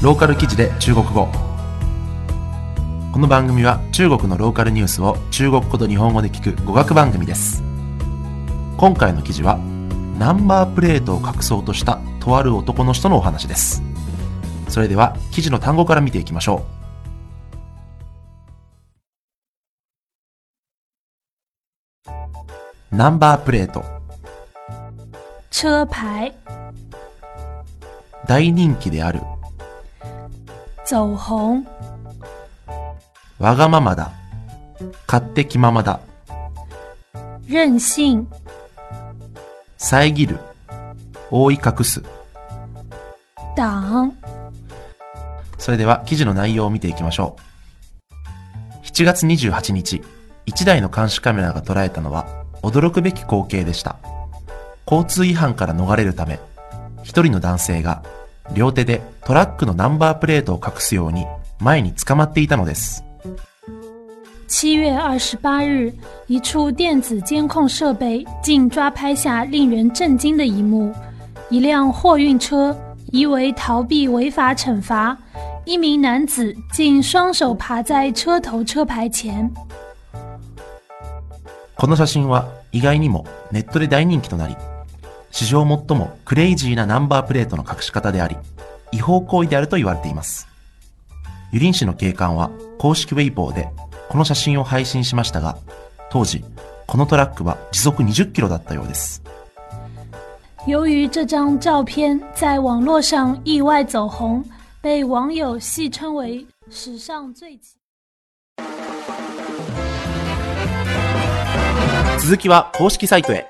ローカル記事で中国語。この番組は中国のローカルニュースを中国語と日本語で聞く語学番組です。今回の記事はナンバープレートを隠そうとしたとある男の人のお話です。それでは記事の単語から見ていきましょう。ナンバープレート。車牌、大人気である走红、わがままだ。勝手気ままだ。任性、遮る。覆い隠す。党、それでは記事の内容を見ていきましょう。7月28日1台の監視カメラが捉えたのは驚くべき光景でした。交通違反から逃れるため一人の男性が両手でトラックのナンバープレートを隠すように前に捕まっていたのです七月二十八日，一处电子监控设备竟抓拍下令人震惊的一幕：一辆货运车疑为逃避违法惩罚，一名男子竟双手爬在车头车牌前。この写真は意外にもネットで大人気となり、史上最もクレイジーなナンバープレートの隠し方であり、違法行為であると言われています。ユリン市の警官は公式ウェイボーでこの写真を配信しましたが、当時、このトラックは時速20キロだったようです。由于这张照片在网络上意外走红，被网友戏称为“史上最奇”。続きは公式サイトへ。